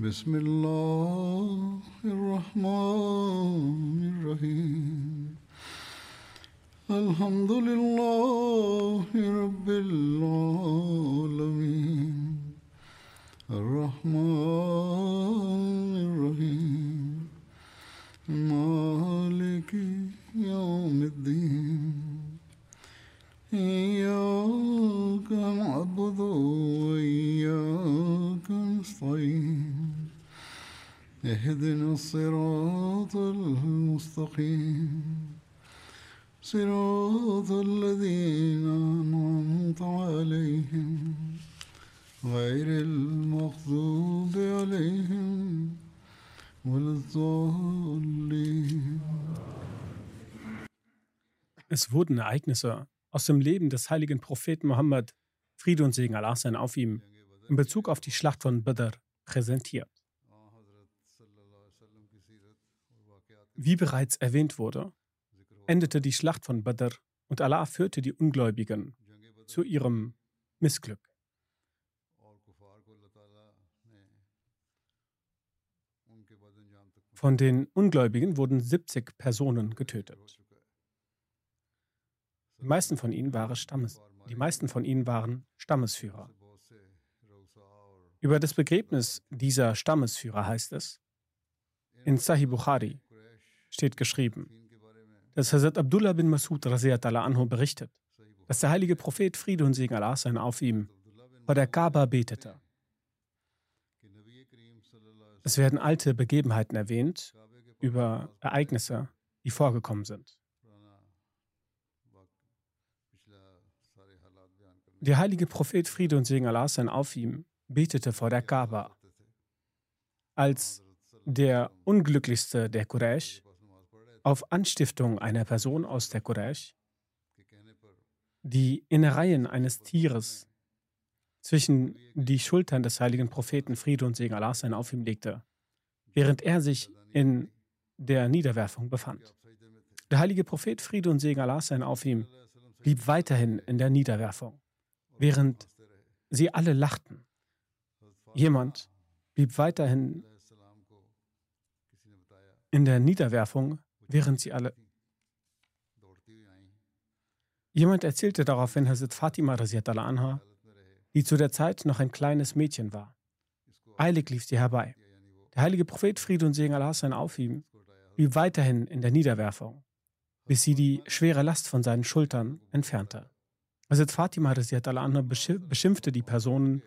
بسم الله الرحمن الرحيم. الحمد لله رب العالمين. الرحمن الرحيم. مالك يوم الدين. إياك نعبد وإياك نستعين. اهدنا الصراط المستقيم صراط الذين أنعمت عليهم غير المغضوب عليهم ولا الضالين Es wurden Ereignisse aus dem Leben des heiligen Propheten Mohammed, Friede und Segen Allah sein auf ihm, in Bezug auf die Schlacht von Badr präsentiert. Wie bereits erwähnt wurde, endete die Schlacht von Badr und Allah führte die Ungläubigen zu ihrem Missglück. Von den Ungläubigen wurden 70 Personen getötet. Die meisten von ihnen waren, Stammes, die meisten von ihnen waren Stammesführer. Über das Begräbnis dieser Stammesführer heißt es, in Sahih Bukhari steht geschrieben, dass Hazrat Abdullah bin Masud anhu berichtet, dass der heilige Prophet Friede und Segen Allah sein auf ihm vor der Kaaba betete. Es werden alte Begebenheiten erwähnt über Ereignisse, die vorgekommen sind. Der heilige Prophet Friede und Segen Allah sein auf ihm betete vor der Kaaba. Als der unglücklichste der Quraysh auf Anstiftung einer Person aus der Quraysh die Innereien eines Tieres zwischen die Schultern des heiligen Propheten Friede und Segen Allah sein auf ihm legte, während er sich in der Niederwerfung befand. Der heilige Prophet Friede und Segen Allah sein auf ihm blieb weiterhin in der Niederwerfung, während sie alle lachten. Jemand blieb weiterhin in der Niederwerfung, während sie alle. Jemand erzählte daraufhin Hazrat Fatima anha, die zu der Zeit noch ein kleines Mädchen war. Eilig lief sie herbei. Der heilige Prophet Friede und Segen Allah sein auf ihm blieb weiterhin in der Niederwerfung, bis sie die schwere Last von seinen Schultern entfernte. Hazrat Fatima anha beschimpfte die Personen.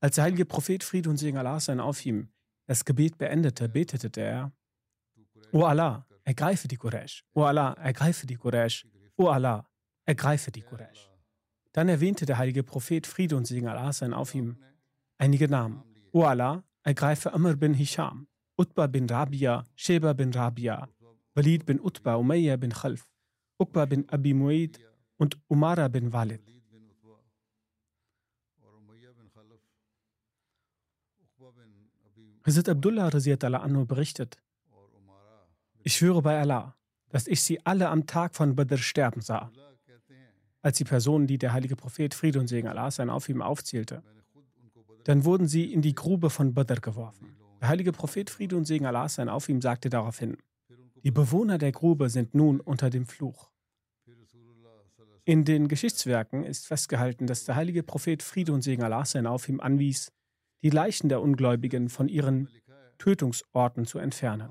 Als der heilige Prophet Friede und Segen Allah sein auf ihm das Gebet beendete, betete er, O Allah, ergreife die Quraysh. O Allah, ergreife die Quraysh. O Allah, ergreife die Quraysh. Dann erwähnte der heilige Prophet Friede und Segen Allah sein auf ihm einige Namen. O Allah, ergreife Amr bin Hisham, Utba bin Rabia, Sheba bin Rabia, Walid bin Utba, Umayyah bin Khalf, Uqba bin Abi Mu'id und Umara bin Walid. Hazrat Abdullah anhu berichtet, ich schwöre bei Allah, dass ich sie alle am Tag von Badr sterben sah. Als die Personen, die der heilige Prophet Friede und Segen Allah sein auf ihm aufzählte, dann wurden sie in die Grube von Badr geworfen. Der heilige Prophet Friede und Segen Allah sein auf ihm sagte daraufhin, die Bewohner der Grube sind nun unter dem Fluch. In den Geschichtswerken ist festgehalten, dass der heilige Prophet Friede und Segen Allah sein auf ihm anwies, die Leichen der Ungläubigen von ihren Tötungsorten zu entfernen.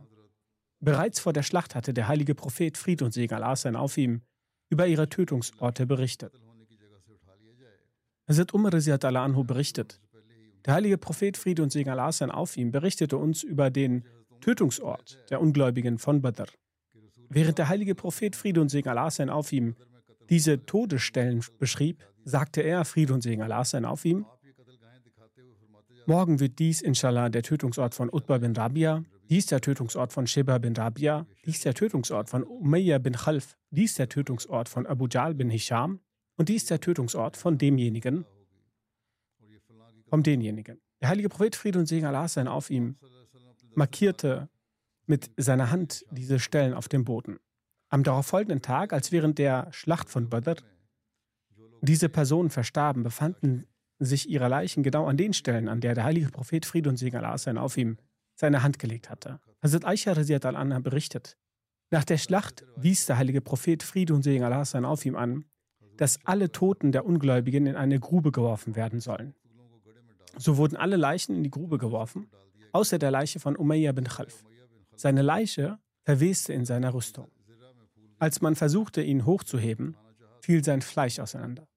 Bereits vor der Schlacht hatte der heilige Prophet Fried und Segen Allah sein auf ihm über ihre Tötungsorte berichtet. Hazrat Umar anhu berichtet, der heilige Prophet Fried und Segen Allah sein auf ihm berichtete uns über den Tötungsort der Ungläubigen von Badr. Während der heilige Prophet Fried und Segen Allah sein auf ihm diese Todesstellen beschrieb, sagte er, Fried und Segen Allah sein auf ihm, Morgen wird dies, inshallah, der Tötungsort von Utbah bin Rabia, dies der Tötungsort von Sheba bin Rabia, dies der Tötungsort von Umayyah bin Khalf, dies der Tötungsort von Abu Jal bin Hisham und dies der Tötungsort von demjenigen, von denjenigen. Der heilige Prophet Friede und Segen Allah sein auf ihm markierte mit seiner Hand diese Stellen auf dem Boden. Am darauffolgenden Tag, als während der Schlacht von Badr diese Personen verstarben, befanden sich ihre Leichen genau an den Stellen, an der der heilige Prophet Friede und Segen Allah sein auf ihm seine Hand gelegt hatte. Hazrat Aisha al-Anha berichtet, nach der Schlacht wies der heilige Prophet Friede und Segen Allah sein auf ihm an, dass alle Toten der Ungläubigen in eine Grube geworfen werden sollen. So wurden alle Leichen in die Grube geworfen, außer der Leiche von Umayyah bin Khalf. Seine Leiche verweste in seiner Rüstung. Als man versuchte, ihn hochzuheben, fiel sein Fleisch auseinander.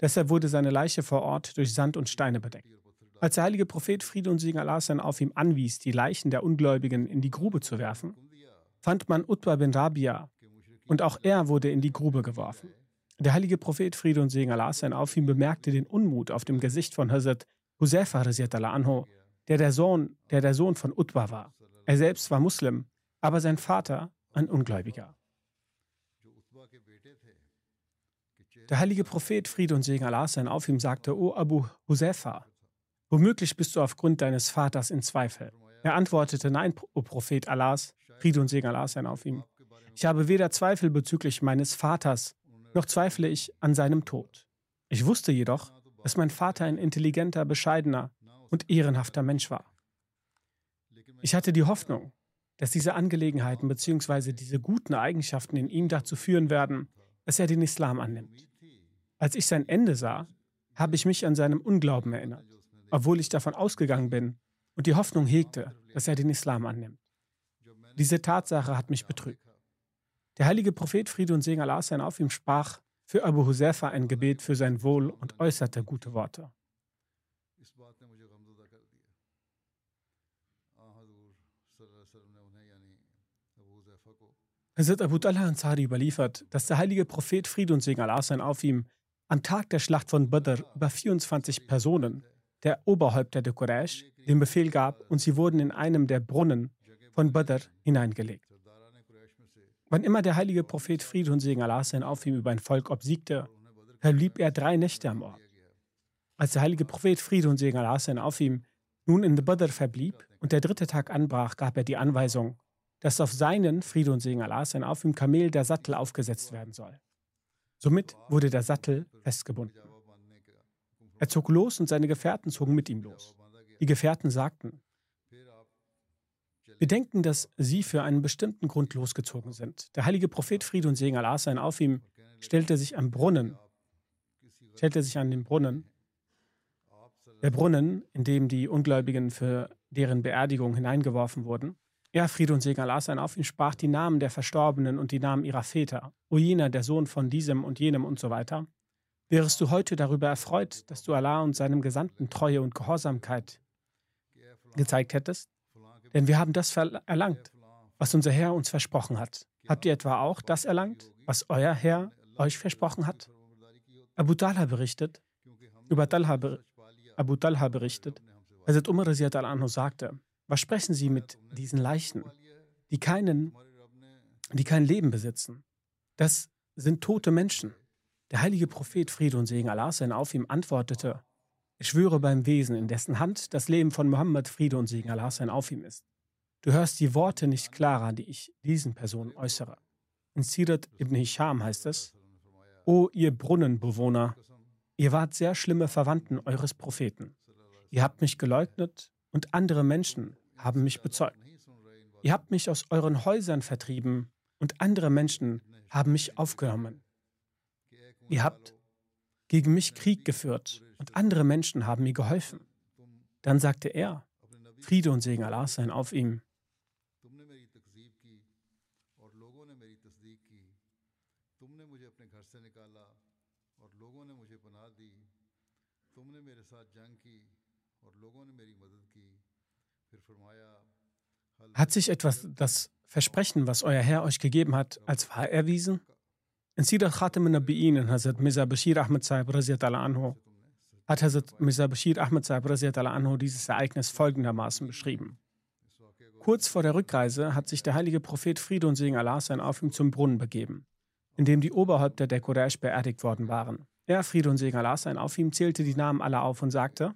Deshalb wurde seine Leiche vor Ort durch Sand und Steine bedeckt. Als der heilige Prophet Friede und Segen Allah auf ihm anwies, die Leichen der Ungläubigen in die Grube zu werfen, fand man Utbah bin Rabia und auch er wurde in die Grube geworfen. Der heilige Prophet Friede und Segen Allah auf ihm bemerkte den Unmut auf dem Gesicht von Hazrat Husefa anho, der der Sohn, der der Sohn von Utbah war. Er selbst war Muslim, aber sein Vater ein Ungläubiger. Der heilige Prophet, Friede und Segen Allah auf ihm, sagte, O Abu Husefa, womöglich bist du aufgrund deines Vaters in Zweifel. Er antwortete, nein, O Prophet Allahs, Friede und Segen Allah sein auf ihm. Ich habe weder Zweifel bezüglich meines Vaters, noch zweifle ich an seinem Tod. Ich wusste jedoch, dass mein Vater ein intelligenter, bescheidener und ehrenhafter Mensch war. Ich hatte die Hoffnung, dass diese Angelegenheiten bzw. diese guten Eigenschaften in ihm dazu führen werden, dass er den Islam annimmt. Als ich sein Ende sah, habe ich mich an seinem Unglauben erinnert, obwohl ich davon ausgegangen bin und die Hoffnung hegte, dass er den Islam annimmt. Diese Tatsache hat mich betrübt. Der heilige Prophet Friede und Segen Allah sein auf ihm sprach für Abu Husefa ein Gebet für sein Wohl und äußerte gute Worte. Hazrat Abu Talha Ansari überliefert, dass der heilige Prophet Friede und Segen Allah sein auf ihm am Tag der Schlacht von Badr über 24 Personen, der Oberhäupter der Quraysh, den Befehl gab und sie wurden in einem der Brunnen von Badr hineingelegt. Wann immer der heilige Prophet Friede und Segen Allah sein auf über ein Volk obsiegte, verblieb er drei Nächte am Ort. Als der heilige Prophet Friede und Segen Allah sein auf ihm nun in Badr verblieb und der dritte Tag anbrach, gab er die Anweisung, dass auf seinen, Friede und Segen Allah sein, auf Kamel der Sattel aufgesetzt werden soll. Somit wurde der Sattel festgebunden. Er zog los und seine Gefährten zogen mit ihm los. Die Gefährten sagten, wir denken, dass sie für einen bestimmten Grund losgezogen sind. Der heilige Prophet Friede und Segen Allah sein auf ihm stellte sich am Brunnen, stellte sich an den Brunnen, der Brunnen, in dem die Ungläubigen für deren Beerdigung hineingeworfen wurden, er, Friede und Segen Allah sein auf ihn, sprach die Namen der Verstorbenen und die Namen ihrer Väter. O jener, der Sohn von diesem und jenem und so weiter. Wärest du heute darüber erfreut, dass du Allah und seinem Gesandten Treue und Gehorsamkeit gezeigt hättest? Denn wir haben das erlangt, was unser Herr uns versprochen hat. Habt ihr etwa auch das erlangt, was euer Herr euch versprochen hat? Abu Talha berichtet, über Talha, Abu Talha berichtet, Hazrat Umar al-Anhu sagte, was sprechen Sie mit diesen Leichen, die, keinen, die kein Leben besitzen? Das sind tote Menschen. Der heilige Prophet Friede und Segen Allah sein auf ihm antwortete, ich schwöre beim Wesen, in dessen Hand das Leben von Mohammed Friede und Segen Allah sein auf ihm ist. Du hörst die Worte nicht klarer, die ich diesen Personen äußere. In Sirat ibn Hisham heißt es, O ihr Brunnenbewohner, ihr wart sehr schlimme Verwandten eures Propheten. Ihr habt mich geleugnet und andere Menschen haben mich bezeugt. Ihr habt mich aus euren Häusern vertrieben und andere Menschen haben mich aufgenommen. Ihr habt gegen mich Krieg geführt und andere Menschen haben mir geholfen. Dann sagte er, Friede und Segen Allahs seien auf ihm. Hat sich etwas das Versprechen, was euer Herr euch gegeben hat, als wahr erwiesen? In Sidat Khatam Nabi'in in Hazrat Mirza Bashir Ahmad Sahib anhu hat Hazrat Mirza Bashir Ahmad Sahib anhu dieses Ereignis folgendermaßen beschrieben. Kurz vor der Rückreise hat sich der heilige Prophet Friede und Segen Allah sein auf ihm zum Brunnen begeben, in dem die Oberhäupter der Quraysh beerdigt worden waren. Er, Friede und Segen Allah sein auf ihm, zählte die Namen aller auf und sagte,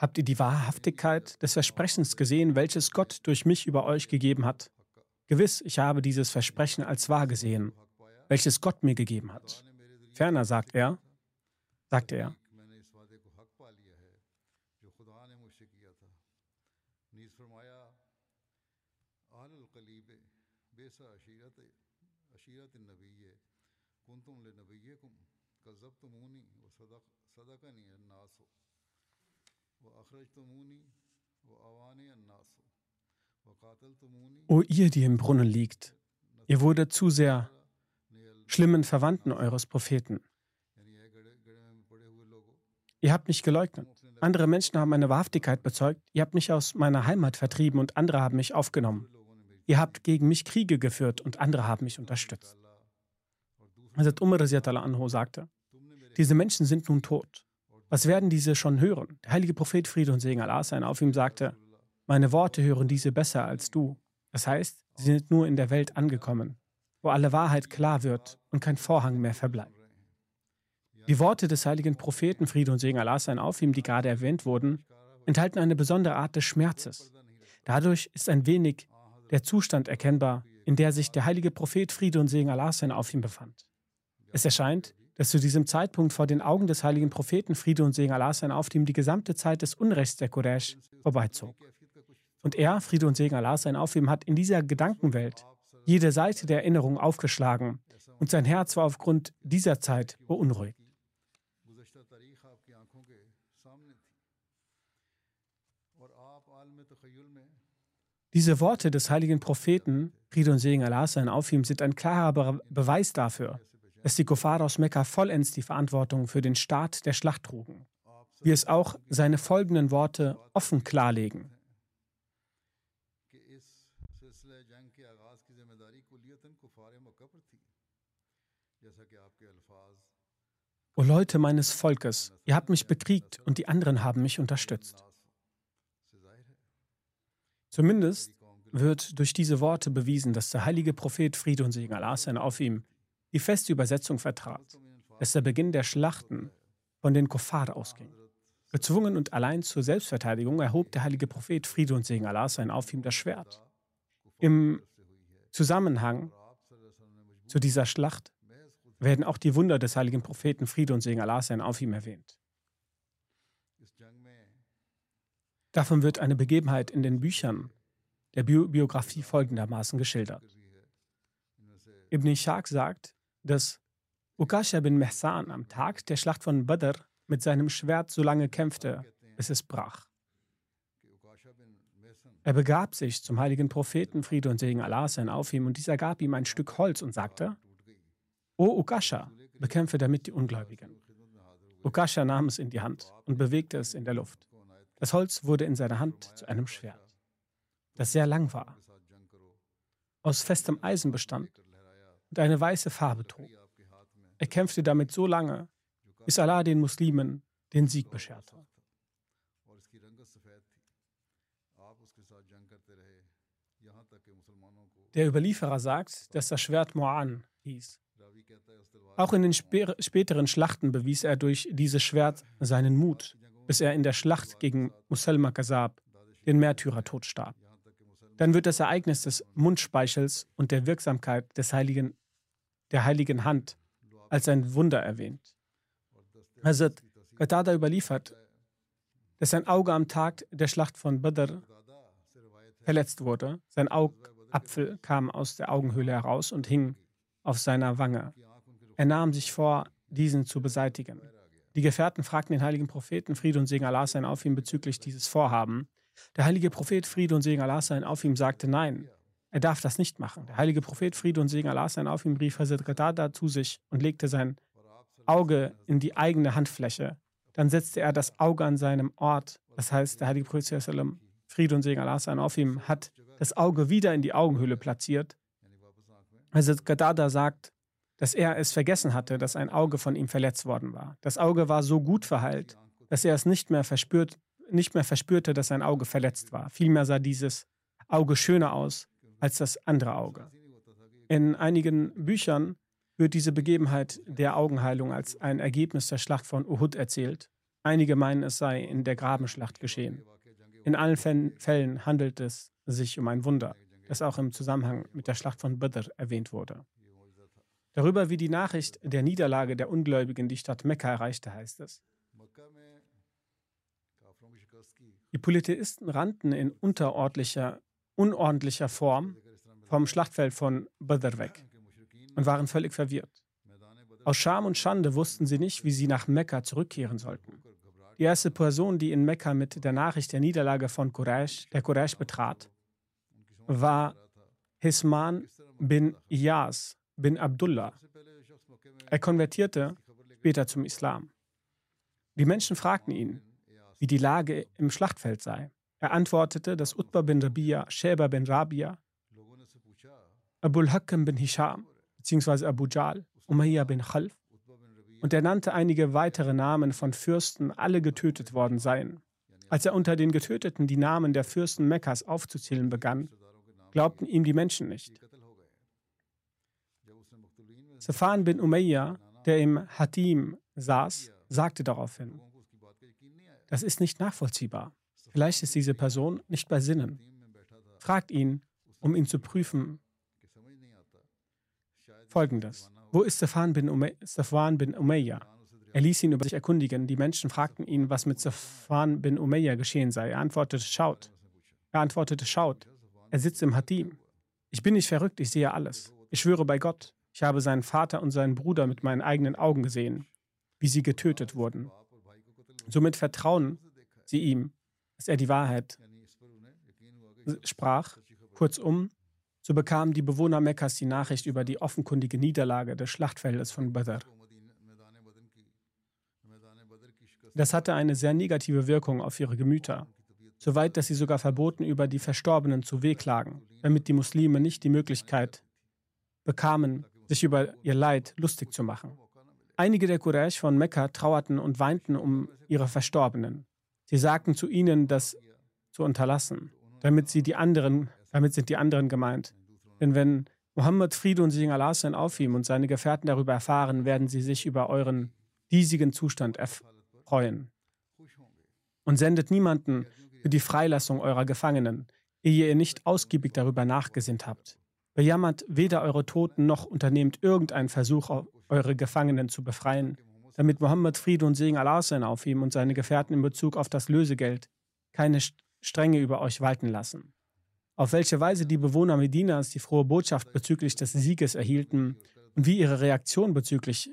Habt ihr die Wahrhaftigkeit des Versprechens gesehen, welches Gott durch mich über euch gegeben hat? Gewiss, ich habe dieses Versprechen als wahr gesehen, welches Gott mir gegeben hat. Ferner sagt er, sagte er, O ihr, die im Brunnen liegt, ihr wurdet zu sehr schlimmen Verwandten eures Propheten. Ihr habt mich geleugnet. Andere Menschen haben meine Wahrhaftigkeit bezeugt. Ihr habt mich aus meiner Heimat vertrieben und andere haben mich aufgenommen. Ihr habt gegen mich Kriege geführt und andere haben mich unterstützt. Hazrat Umar sagte, diese Menschen sind nun tot. Was werden diese schon hören? Der heilige Prophet Friede und Segen Allah sein auf ihm sagte, meine Worte hören diese besser als du. Das heißt, sie sind nur in der Welt angekommen, wo alle Wahrheit klar wird und kein Vorhang mehr verbleibt. Die Worte des heiligen Propheten Friede und Segen Allah sein auf ihm, die gerade erwähnt wurden, enthalten eine besondere Art des Schmerzes. Dadurch ist ein wenig der Zustand erkennbar, in der sich der heilige Prophet Friede und Segen Allah sein auf ihm befand. Es erscheint, dass zu diesem Zeitpunkt vor den Augen des heiligen Propheten Friede und Segen Allah sein auf ihm die gesamte Zeit des Unrechts der Quraysh vorbeizog. Und er, Friede und Segen Allah sein auf ihm, hat in dieser Gedankenwelt jede Seite der Erinnerung aufgeschlagen und sein Herz war aufgrund dieser Zeit beunruhigt. Diese Worte des heiligen Propheten, Friede und Segen Allah sein auf ihm, sind ein klarer Beweis dafür, dass die Kuffar aus Mekka vollends die Verantwortung für den Start der Schlacht trugen, wie es auch seine folgenden Worte offen klarlegen. O Leute meines Volkes, ihr habt mich bekriegt und die anderen haben mich unterstützt. Zumindest wird durch diese Worte bewiesen, dass der heilige Prophet Friede und Segen Allah sein auf ihm die feste Übersetzung vertrat, dass der Beginn der Schlachten von den Kuffar ausging. Gezwungen und allein zur Selbstverteidigung erhob der heilige Prophet Friede und Segen Allah sein auf ihm das Schwert. Im Zusammenhang zu dieser Schlacht werden auch die Wunder des heiligen Propheten Friede und Segen Allah sein auf ihm erwähnt. Davon wird eine Begebenheit in den Büchern der Bio Biografie folgendermaßen geschildert. Ibn Ishaq sagt, dass Ukasha bin Mehsan am Tag der Schlacht von Badr mit seinem Schwert so lange kämpfte, bis es brach. Er begab sich zum heiligen Propheten, Friede und Segen Allah sein auf ihm, und dieser gab ihm ein Stück Holz und sagte, O Ukasha, bekämpfe damit die Ungläubigen. Ukasha nahm es in die Hand und bewegte es in der Luft. Das Holz wurde in seiner Hand zu einem Schwert, das sehr lang war, aus festem Eisen bestand und eine weiße Farbe trug. Er kämpfte damit so lange, bis Allah den Muslimen den Sieg bescherte. Der Überlieferer sagt, dass das Schwert Mo'an hieß. Auch in den späteren Schlachten bewies er durch dieses Schwert seinen Mut, bis er in der Schlacht gegen Musalma Kazab den Märtyrertod starb. Dann wird das Ereignis des Mundspeichels und der Wirksamkeit des heiligen der heiligen Hand als ein Wunder erwähnt. Hazrat Qatada überliefert, dass sein Auge am Tag der Schlacht von Badr verletzt wurde. Sein Augapfel kam aus der Augenhöhle heraus und hing auf seiner Wange. Er nahm sich vor, diesen zu beseitigen. Die Gefährten fragten den heiligen Propheten Friede und Segen Allah sein auf ihm bezüglich dieses Vorhaben. Der heilige Prophet Friede und Segen Allah sein auf ihm sagte Nein. Er darf das nicht machen. Der heilige Prophet Friede und Segen Allah sein auf ihm rief Hazrat zu sich und legte sein Auge in die eigene Handfläche. Dann setzte er das Auge an seinem Ort. Das heißt, der heilige Prophet Friede und Segen Allah sein auf ihm hat das Auge wieder in die Augenhöhle platziert Hazrat Gadada sagt, dass er es vergessen hatte, dass ein Auge von ihm verletzt worden war. Das Auge war so gut verheilt, dass er es nicht mehr, verspürt, nicht mehr verspürte, dass sein Auge verletzt war. Vielmehr sah dieses Auge schöner aus als das andere Auge. In einigen Büchern wird diese Begebenheit der Augenheilung als ein Ergebnis der Schlacht von Uhud erzählt. Einige meinen, es sei in der Grabenschlacht geschehen. In allen Fällen handelt es sich um ein Wunder, das auch im Zusammenhang mit der Schlacht von Badr erwähnt wurde. Darüber, wie die Nachricht der Niederlage der Ungläubigen die Stadt Mekka erreichte, heißt es. Die Polytheisten rannten in unterordentlicher, unordentlicher Form vom Schlachtfeld von Badr weg und waren völlig verwirrt. Aus Scham und Schande wussten sie nicht, wie sie nach Mekka zurückkehren sollten. Die erste Person, die in Mekka mit der Nachricht der Niederlage von Quraysh, der Quraysh betrat, war Hisman bin Iyas bin Abdullah. Er konvertierte später zum Islam. Die Menschen fragten ihn, wie die Lage im Schlachtfeld sei. Er antwortete, dass Utbah bin Rabia, Sheba bin Rabia, Abul Hakam bin Hisham bzw. Abu Jal, Umayyah bin Khalf und er nannte einige weitere Namen von Fürsten, alle getötet worden seien. Als er unter den Getöteten die Namen der Fürsten Mekkas aufzuzählen begann, glaubten ihm die Menschen nicht. Safan bin Umayyah, der im Hatim saß, sagte daraufhin, das ist nicht nachvollziehbar. Vielleicht ist diese Person nicht bei Sinnen. Fragt ihn, um ihn zu prüfen. Folgendes. Wo ist Safan bin, Safwan bin Umayyah? Er ließ ihn über sich erkundigen. Die Menschen fragten ihn, was mit Safwan bin Umayyah geschehen sei. Er antwortete, schaut. Er antwortete, schaut. Er sitzt im Hatim. Ich bin nicht verrückt, ich sehe alles. Ich schwöre bei Gott, ich habe seinen Vater und seinen Bruder mit meinen eigenen Augen gesehen, wie sie getötet wurden. Somit vertrauen sie ihm, dass er die Wahrheit sprach. Kurzum, so bekamen die Bewohner Mekkas die Nachricht über die offenkundige Niederlage des Schlachtfeldes von Badr. Das hatte eine sehr negative Wirkung auf ihre Gemüter, soweit dass sie sogar verboten, über die Verstorbenen zu wehklagen, damit die Muslime nicht die Möglichkeit bekamen, sich über ihr Leid lustig zu machen. Einige der Quraysh von Mekka trauerten und weinten um ihre Verstorbenen. Sie sagten zu ihnen, das zu unterlassen, damit sie die anderen, damit sind die anderen gemeint, denn wenn Mohammed Friede und Segen Allah sein auf und seine Gefährten darüber erfahren, werden sie sich über euren diesigen Zustand freuen. Und sendet niemanden für die Freilassung eurer Gefangenen, ehe ihr nicht ausgiebig darüber nachgesinnt habt. Bejammert weder eure Toten noch unternehmt irgendeinen Versuch, eure Gefangenen zu befreien, damit Mohammed Friede und Segen Allah sein auf ihm und seine Gefährten in Bezug auf das Lösegeld keine Strenge über euch walten lassen auf welche Weise die Bewohner Medinas die frohe Botschaft bezüglich des Sieges erhielten und wie ihre Reaktion bezüglich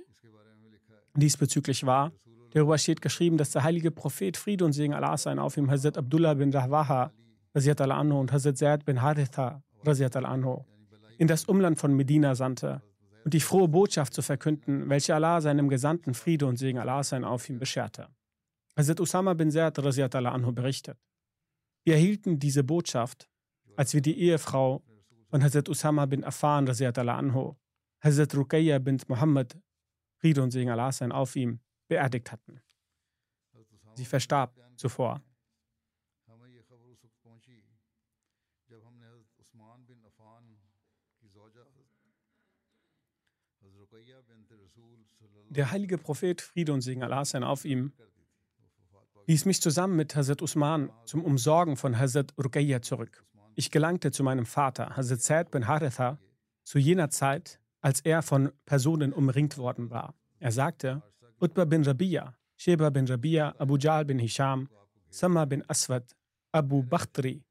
diesbezüglich war. Darüber steht geschrieben, dass der heilige Prophet Friede und Segen Allah sein auf ihm Hazrat Abdullah bin Rahwaha anhu, und Hazrat Zaid bin Haritha in das Umland von Medina sandte und die frohe Botschaft zu verkünden, welche Allah seinem Gesandten Friede und Segen Allah sein auf ihm bescherte. Hazrat Usama bin Zaid anhu berichtet. Wir erhielten diese Botschaft als wir die Ehefrau von Hazrat Usama bin Affan, anhu, Hazrat Ruqayya bin Muhammad, Friede und Segen Allah sein auf ihm, beerdigt hatten. Sie verstarb zuvor. Der heilige Prophet, Friede und Segen Allah sein auf ihm, ließ mich zusammen mit Hazrat Usman zum Umsorgen von Hazrat Ruqayya zurück. Ich gelangte zu meinem Vater, Hazrat Zaid bin Haritha, zu jener Zeit, als er von Personen umringt worden war. Er sagte, Utbah bin Rabia, Sheba bin Rabia, Abu Jal bin Hisham, Sama bin Aswad, Abu Bakhtri,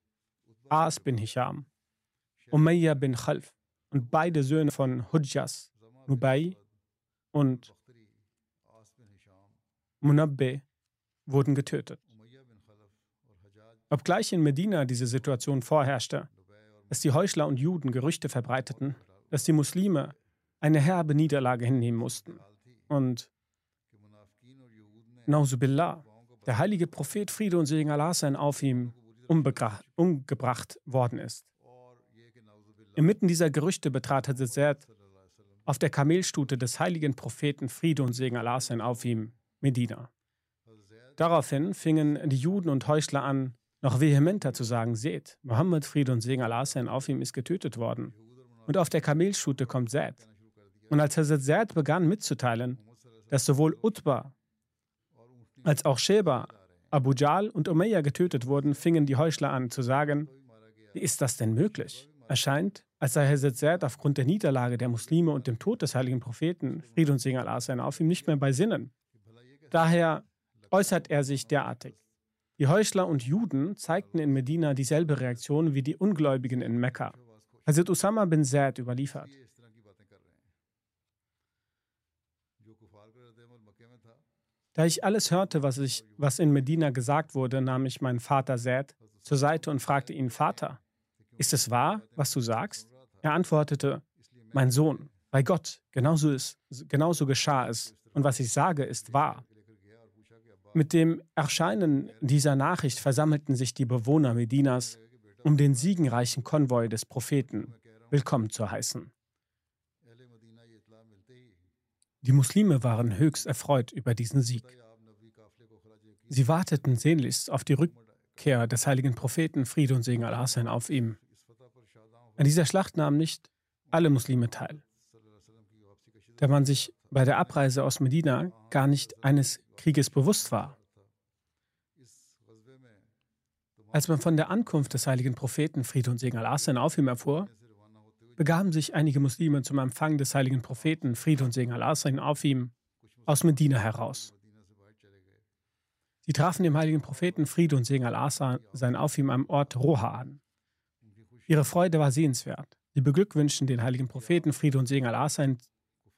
As bin Hisham, Umayyah bin Khalf und beide Söhne von Hujjas, Nubai und Munabbe wurden getötet. Obgleich in Medina diese Situation vorherrschte, dass die Heuchler und Juden Gerüchte verbreiteten, dass die Muslime eine herbe Niederlage hinnehmen mussten. Und Nauzubillah, der heilige Prophet Friede und Segen Allah sein auf ihm umgebracht worden ist. Inmitten dieser Gerüchte betrat Hazrat auf der Kamelstute des heiligen Propheten Friede und Segen Allah sein auf ihm, Medina. Daraufhin fingen die Juden und Heuchler an, noch vehementer zu sagen, seht, Mohammed, Friede und Segen Allah sein auf ihm ist getötet worden. Und auf der Kamelstute kommt Zaid. Und als Hazrat Zaid begann mitzuteilen, dass sowohl Utbah als auch Sheba, Abu Jal und Umayyah getötet wurden, fingen die Heuchler an zu sagen, wie ist das denn möglich? Erscheint, als sei Hazrat Zaid aufgrund der Niederlage der Muslime und dem Tod des heiligen Propheten, Friede und Segen Allah sein auf ihm, nicht mehr bei Sinnen. Daher äußert er sich derartig. Die Heuchler und Juden zeigten in Medina dieselbe Reaktion wie die Ungläubigen in Mekka. Hazrat Usama bin Zaid überliefert. Da ich alles hörte, was, ich, was in Medina gesagt wurde, nahm ich meinen Vater Zaid zur Seite und fragte ihn, Vater, ist es wahr, was du sagst? Er antwortete, mein Sohn, bei Gott, genauso, ist, genauso geschah es, und was ich sage, ist wahr. Mit dem Erscheinen dieser Nachricht versammelten sich die Bewohner Medinas, um den siegenreichen Konvoi des Propheten willkommen zu heißen. Die Muslime waren höchst erfreut über diesen Sieg. Sie warteten sehnlichst auf die Rückkehr des heiligen Propheten, Friede und Segen Allah sein auf ihm. An dieser Schlacht nahmen nicht alle Muslime teil, da man sich bei der Abreise aus Medina gar nicht eines Krieges bewusst war. Als man von der Ankunft des heiligen Propheten Friede und Segen Allah auf ihm erfuhr, begaben sich einige Muslime zum Empfang des heiligen Propheten Friede und Segen Allah auf ihm aus Medina heraus. Sie trafen dem heiligen Propheten Friede und Segen sein auf ihm am Ort Roha an. Ihre Freude war sehenswert. Sie beglückwünschten den heiligen Propheten Friede und Segen sein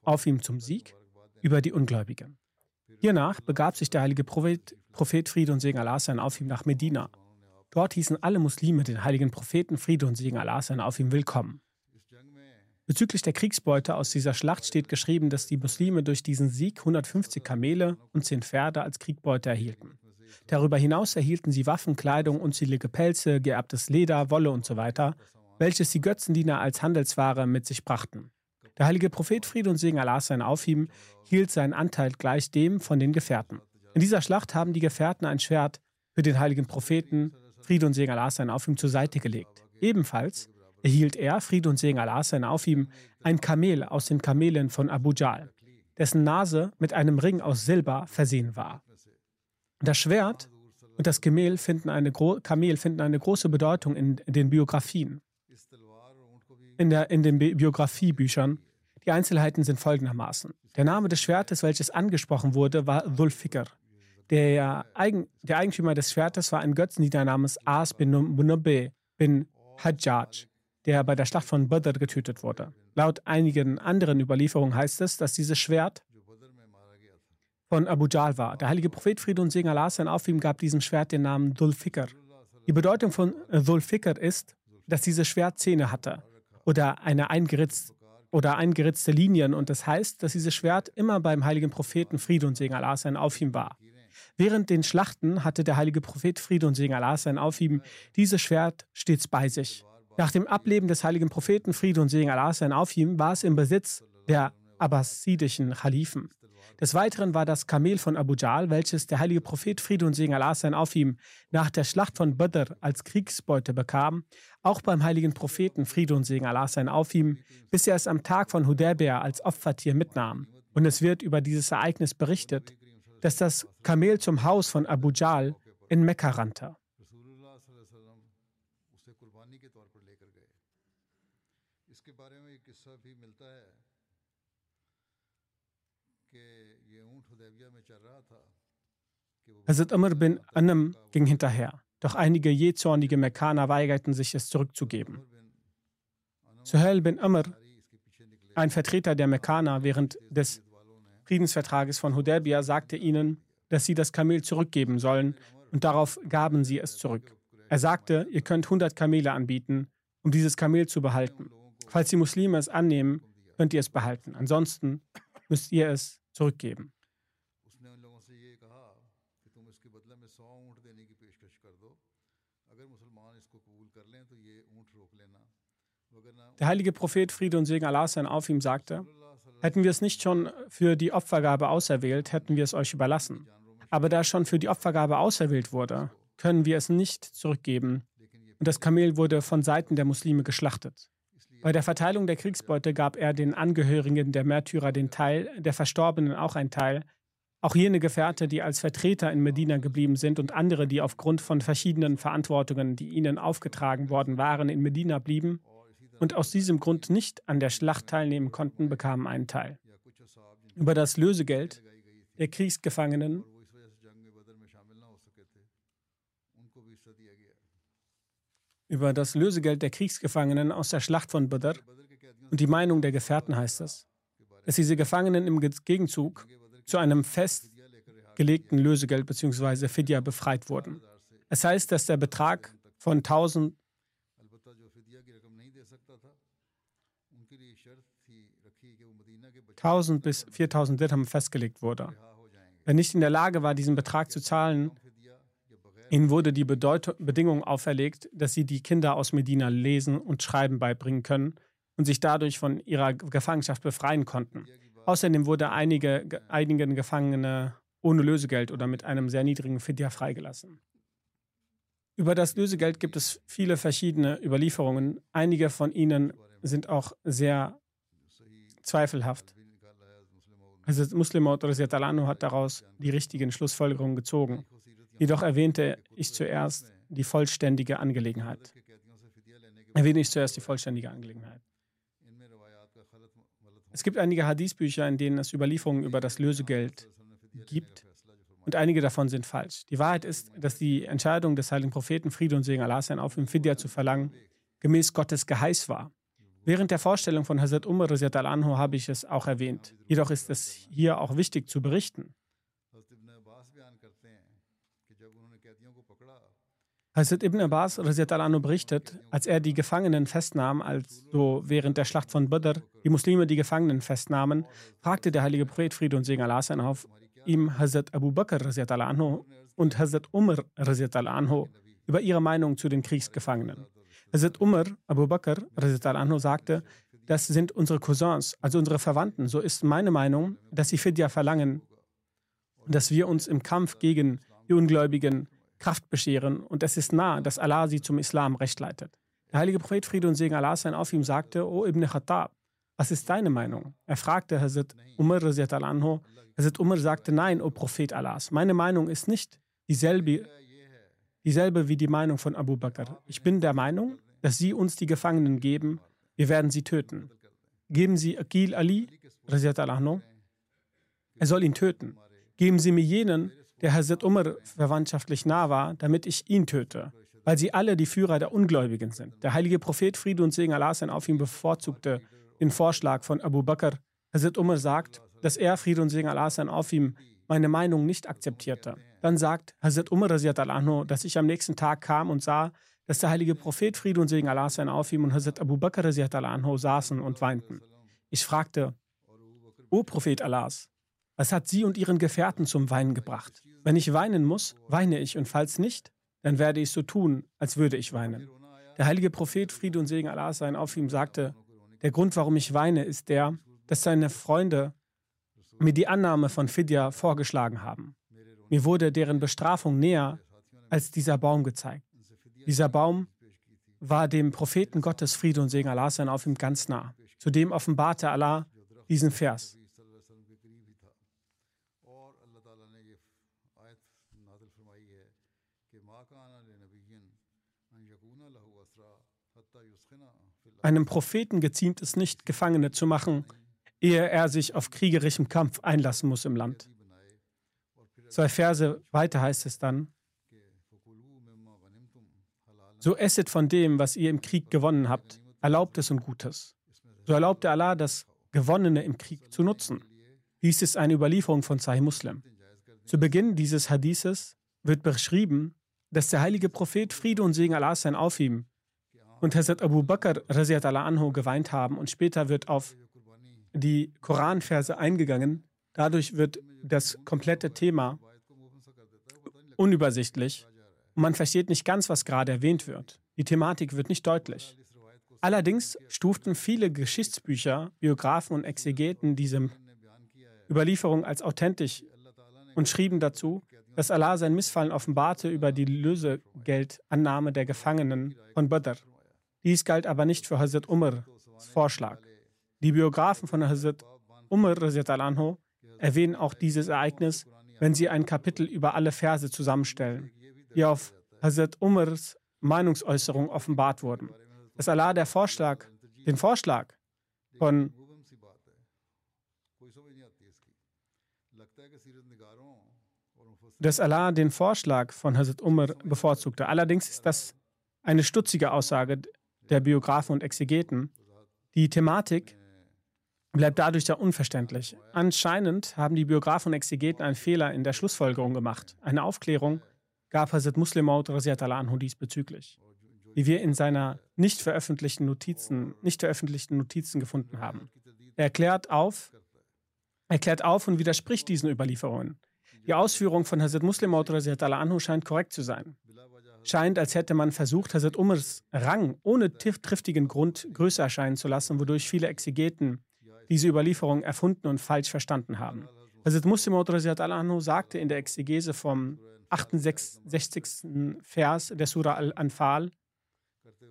auf ihm zum Sieg über die Ungläubigen. Hiernach begab sich der heilige Prophet, Prophet Friede und Segen Allah sein auf ihm nach Medina. Dort hießen alle Muslime den heiligen Propheten Friede und Segen Allah sein auf ihm willkommen. Bezüglich der Kriegsbeute aus dieser Schlacht steht geschrieben, dass die Muslime durch diesen Sieg 150 Kamele und 10 Pferde als Kriegbeute erhielten. Darüber hinaus erhielten sie Waffen, Kleidung, unzählige Pelze, geerbtes Leder, Wolle usw., so welches die Götzendiener als Handelsware mit sich brachten. Der heilige Prophet Friede und Segen Allah sein auf ihm hielt seinen Anteil gleich dem von den Gefährten. In dieser Schlacht haben die Gefährten ein Schwert für den heiligen Propheten Friede und Segen Allah sein auf ihm zur Seite gelegt. Ebenfalls erhielt er, Friede und Segen Allah sein auf ihm, ein Kamel aus den Kamelen von Abu Jal, dessen Nase mit einem Ring aus Silber versehen war. Das Schwert und das Kamel finden eine, Kamel finden eine große Bedeutung in, in den Biografien, in, der, in den Bi Biografiebüchern. Die Einzelheiten sind folgendermaßen. Der Name des Schwertes, welches angesprochen wurde, war Dhul-Fikr. Der, Eigen, der Eigentümer des Schwertes war ein Götzendiener namens As bin Munabbe bin Hajjaj der bei der Schlacht von Badr getötet wurde. Laut einigen anderen Überlieferungen heißt es, dass dieses Schwert von Abu Jal war. Der heilige Prophet Friede und Segen Allah sein auf ihm gab diesem Schwert den Namen Dhul Fikr. Die Bedeutung von Dhul Fikr ist, dass dieses Schwert Zähne hatte oder eine eingeritzt, oder eingeritzte Linien und das heißt, dass dieses Schwert immer beim heiligen Propheten Friede und Segen Allah sein auf ihm war. Während den Schlachten hatte der heilige Prophet Friede und Segen Allah sein auf ihm dieses Schwert stets bei sich. Nach dem Ableben des heiligen Propheten Friede und Segen Allah sein auf ihm war es im Besitz der abbasidischen Khalifen. Des Weiteren war das Kamel von Abu Jal, welches der heilige Prophet Friede und Segen Allah sein auf ihm nach der Schlacht von Badr als Kriegsbeute bekam, auch beim heiligen Propheten Friede und Segen Allah sein auf ihm, bis er es am Tag von Hudaybiyah als Opfertier mitnahm. Und es wird über dieses Ereignis berichtet, dass das Kamel zum Haus von Abu Jal in Mekka rannte. Hazrat Amr bin Anam ging hinterher, doch einige jähzornige Mekkaner weigerten sich, es zurückzugeben. Suhail bin Amr, ein Vertreter der Mekkaner während des Friedensvertrages von Hudaybiyah, sagte ihnen, dass sie das Kamel zurückgeben sollen und darauf gaben sie es zurück. Er sagte, ihr könnt 100 Kamele anbieten, um dieses Kamel zu behalten. Falls die Muslime es annehmen, könnt ihr es behalten. Ansonsten müsst ihr es zurückgeben. Der heilige Prophet Friede und Segen Allah sein auf ihm sagte, hätten wir es nicht schon für die Opfergabe auserwählt, hätten wir es euch überlassen. Aber da es schon für die Opfergabe auserwählt wurde, können wir es nicht zurückgeben. Und das Kamel wurde von Seiten der Muslime geschlachtet. Bei der Verteilung der Kriegsbeute gab er den Angehörigen der Märtyrer den Teil, der Verstorbenen auch ein Teil, auch jene Gefährte, die als Vertreter in Medina geblieben sind und andere, die aufgrund von verschiedenen Verantwortungen, die ihnen aufgetragen worden waren, in Medina blieben und aus diesem Grund nicht an der Schlacht teilnehmen konnten, bekamen einen Teil. Über das Lösegeld der Kriegsgefangenen über das Lösegeld der Kriegsgefangenen aus der Schlacht von Badr und die Meinung der Gefährten heißt es, dass diese Gefangenen im Gegenzug zu einem festgelegten Lösegeld bzw. Fidya befreit wurden. Es heißt, dass der Betrag von 1000 1000 bis 4000 Dirham festgelegt wurde. Wer nicht in der Lage war, diesen Betrag zu zahlen, Ihnen wurde die Bedeut Bedingung auferlegt, dass sie die Kinder aus Medina lesen und schreiben beibringen können und sich dadurch von ihrer Gefangenschaft befreien konnten. Außerdem wurde einige, einigen Gefangene ohne Lösegeld oder mit einem sehr niedrigen Fidya freigelassen. Über das Lösegeld gibt es viele verschiedene Überlieferungen. Einige von ihnen sind auch sehr zweifelhaft. Also Muslim hat daraus die richtigen Schlussfolgerungen gezogen. Jedoch erwähnte ich zuerst die vollständige Angelegenheit. Erwähne ich zuerst die vollständige Angelegenheit. Es gibt einige Hadith-Bücher, in denen es Überlieferungen über das Lösegeld gibt und einige davon sind falsch. Die Wahrheit ist, dass die Entscheidung des heiligen Propheten Friede und Segen Allah sein auf ihm Fidya zu verlangen, gemäß Gottes Geheiß war. Während der Vorstellung von Hazrat Umar al-Anhu habe ich es auch erwähnt. Jedoch ist es hier auch wichtig zu berichten, Hazrat Ibn Abbas anhu berichtet, als er die Gefangenen festnahm, also während der Schlacht von Badr, die Muslime die Gefangenen festnahmen, fragte der heilige Prophet Friede und Segen Allah sein auf ihm Hazrat Abu Bakr anhu und Hazrat Umar anhu über ihre Meinung zu den Kriegsgefangenen. Hazrat Umar Abu Bakr anhu sagte, das sind unsere Cousins, also unsere Verwandten. So ist meine Meinung, dass sie Fidya verlangen dass wir uns im Kampf gegen die Ungläubigen Kraft bescheren und es ist nah, dass Allah sie zum Islam recht leitet. Der heilige Prophet Friede und Segen Allah sein auf ihm sagte, O Ibn Khattab, was ist deine Meinung? Er fragte Hazrat Umar anhu. Hazrat Umar sagte, nein, O Prophet Allahs, meine Meinung ist nicht dieselbe, dieselbe wie die Meinung von Abu Bakr. Ich bin der Meinung, dass sie uns die Gefangenen geben, wir werden sie töten. Geben Sie Akil Ali, anhu, er soll ihn töten. Geben Sie mir jenen, der Hazrat Umar verwandtschaftlich nah war, damit ich ihn töte, weil sie alle die Führer der Ungläubigen sind. Der heilige Prophet Friede und Segen Allah sein auf ihn bevorzugte den Vorschlag von Abu Bakr. Hazrat Umar sagt, dass er Friede und Segen Allah sein auf ihm meine Meinung nicht akzeptierte. Dann sagt Hazrat Umar anhu, dass ich am nächsten Tag kam und sah, dass der heilige Prophet Friede und Segen Allah sein auf ihm und Hazrat Abu Bakr anhu saßen und weinten. Ich fragte, O Prophet Allahs, was hat Sie und Ihren Gefährten zum Weinen gebracht? Wenn ich weinen muss, weine ich, und falls nicht, dann werde ich so tun, als würde ich weinen. Der heilige Prophet Friede und Segen Allah sein auf ihm sagte, der Grund, warum ich weine, ist der, dass seine Freunde mir die Annahme von Fidya vorgeschlagen haben. Mir wurde deren Bestrafung näher als dieser Baum gezeigt. Dieser Baum war dem Propheten Gottes Friede und Segen Allah sein auf ihm ganz nah. Zudem offenbarte Allah diesen Vers. Einem Propheten geziemt es nicht, Gefangene zu machen, ehe er sich auf kriegerischem Kampf einlassen muss im Land. Zwei Verse weiter heißt es dann, so esset von dem, was ihr im Krieg gewonnen habt, Erlaubtes und Gutes. So erlaubte Allah, das Gewonnene im Krieg zu nutzen. Dies ist eine Überlieferung von Sahih Muslim. Zu Beginn dieses Hadithes wird beschrieben, dass der heilige Prophet Friede und Segen Allah sein auf ihm und Hazrat Abu Bakr anhu geweint haben und später wird auf die Koranverse eingegangen. Dadurch wird das komplette Thema unübersichtlich und man versteht nicht ganz, was gerade erwähnt wird. Die Thematik wird nicht deutlich. Allerdings stuften viele Geschichtsbücher, Biografen und Exegeten diese Überlieferung als authentisch und schrieben dazu, dass Allah sein Missfallen offenbarte über die Lösegeldannahme der Gefangenen von Badr. Dies galt aber nicht für Hazrat Umars Vorschlag. Die Biografen von Hazrat Umar anhu, erwähnen auch dieses Ereignis, wenn sie ein Kapitel über alle Verse zusammenstellen, die auf Hazrat Umars Meinungsäußerung offenbart wurden. Dass Allah der Vorschlag, den Vorschlag von dass Allah den Vorschlag von Hazrat Umar bevorzugte. Allerdings ist das eine stutzige Aussage der Biografen und Exegeten. Die Thematik bleibt dadurch ja unverständlich. Anscheinend haben die Biografen und Exegeten einen Fehler in der Schlussfolgerung gemacht. Eine Aufklärung gab Hazrat Muslim anhu diesbezüglich, wie wir in seiner nicht veröffentlichten Notizen, nicht veröffentlichten Notizen gefunden haben. Er erklärt auf, erklärt auf und widerspricht diesen Überlieferungen. Die Ausführung von Hazrat Muslim anhu scheint korrekt zu sein. Scheint, als hätte man versucht, Hazrat Umars Rang ohne triftigen Grund größer erscheinen zu lassen, wodurch viele Exegeten diese Überlieferung erfunden und falsch verstanden haben. Hazrat Muslim anhu sagte in der Exegese vom 68. Vers der Surah Al-Anfal,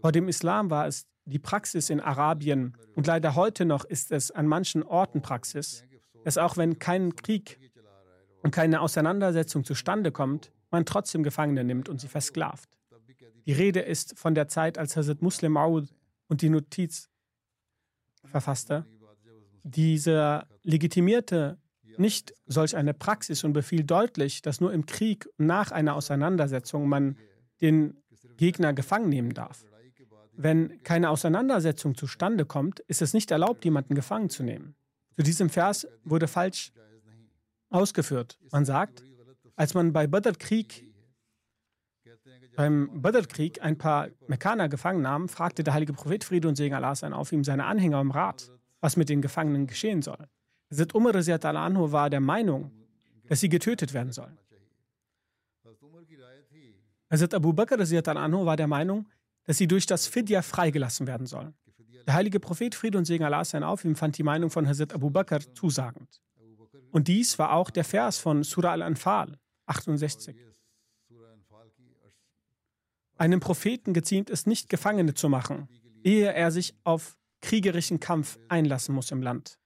vor dem Islam war es die Praxis in Arabien und leider heute noch ist es an manchen Orten Praxis, dass auch wenn kein Krieg und keine Auseinandersetzung zustande kommt, man trotzdem Gefangene nimmt und sie versklavt. Die Rede ist von der Zeit, als Hazrat Muslim Maud und die Notiz verfasste. Dieser legitimierte nicht solch eine Praxis und befiehlt deutlich, dass nur im Krieg nach einer Auseinandersetzung man den Gegner gefangen nehmen darf. Wenn keine Auseinandersetzung zustande kommt, ist es nicht erlaubt, jemanden gefangen zu nehmen. Zu diesem Vers wurde falsch ausgeführt. Man sagt, als man bei Badr-Krieg beim Badr-Krieg ein paar Mekkaner gefangen nahm, fragte der heilige Prophet Friede und Segen Allah sein auf ihm seine Anhänger im Rat, was mit den Gefangenen geschehen soll. Hazrat Umar anhu war der Meinung, dass sie getötet werden sollen. Hazrat Abu Bakr anhu war der Meinung, dass sie durch das Fidya freigelassen werden sollen. Der heilige Prophet Friede und Segen Allah sein auf ihm fand die Meinung von Hazrat Abu Bakr zusagend. Und dies war auch der Vers von Surah Al-Anfal 68. Einem Propheten geziemt es nicht, Gefangene zu machen, ehe er sich auf kriegerischen Kampf einlassen muss im Land.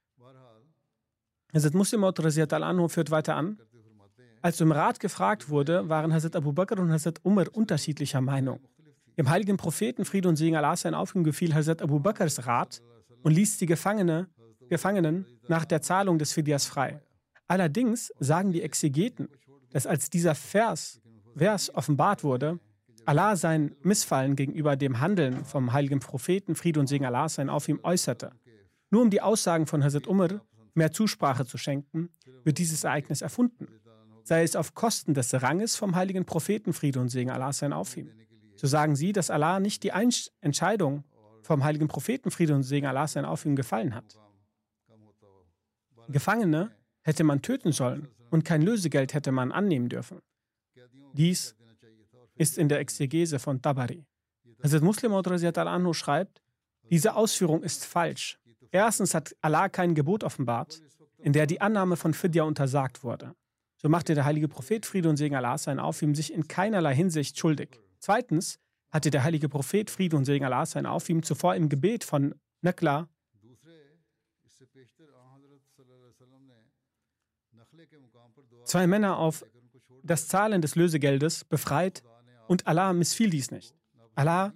Hazrat Muslim anhu führt weiter an. Als im Rat gefragt wurde, waren Hazrat Abu Bakr und Hazrat Umar unterschiedlicher Meinung. Dem heiligen Propheten Friede und Segen Allah sein auf gefiel Hazrat Abu Bakrs Rat und ließ die Gefangene, Gefangenen nach der Zahlung des Fidyas frei. Allerdings sagen die Exegeten, dass als dieser Vers, Vers offenbart wurde, Allah sein Missfallen gegenüber dem Handeln vom heiligen Propheten Friede und Segen Allah sein auf ihm äußerte. Nur um die Aussagen von Hazrat Umar mehr Zusprache zu schenken, wird dieses Ereignis erfunden. Sei es auf Kosten des Ranges vom heiligen Propheten Friede und Segen Allah sein auf ihm. So sagen sie, dass Allah nicht die Einsch Entscheidung vom heiligen Propheten Friede und Segen Allah sein auf ihm gefallen hat. Gefangene hätte man töten sollen und kein Lösegeld hätte man annehmen dürfen. Dies ist in der Exegese von Tabari. Hazrat Muslim anhu schreibt, diese Ausführung ist falsch. Erstens hat Allah kein Gebot offenbart, in der die Annahme von Fidya untersagt wurde. So machte der heilige Prophet Friede und Segen Allah sein auf ihm sich in keinerlei Hinsicht schuldig. Zweitens hatte der heilige Prophet Friede und Segen Allah sein auf ihm zuvor im Gebet von Nakla zwei Männer auf das Zahlen des Lösegeldes befreit und Allah missfiel dies nicht. Allah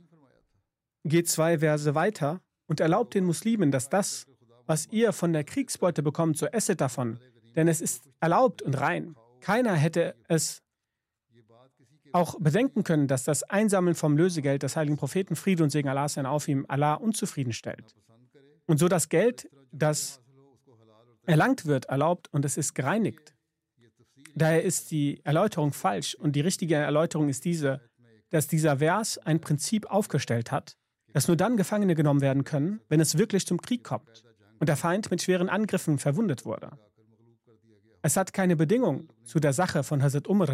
geht zwei Verse weiter und erlaubt den Muslimen, dass das, was ihr von der Kriegsbeute bekommt, so esset davon, denn es ist erlaubt und rein. Keiner hätte es auch bedenken können, dass das Einsammeln vom Lösegeld des heiligen Propheten Friede und Segen Allah sein auf ihm Allah unzufrieden stellt. Und so das Geld, das erlangt wird, erlaubt und es ist gereinigt. Daher ist die Erläuterung falsch und die richtige Erläuterung ist diese, dass dieser Vers ein Prinzip aufgestellt hat, dass nur dann Gefangene genommen werden können, wenn es wirklich zum Krieg kommt und der Feind mit schweren Angriffen verwundet wurde. Es hat keine Bedingung zu der Sache von Hazrat Umar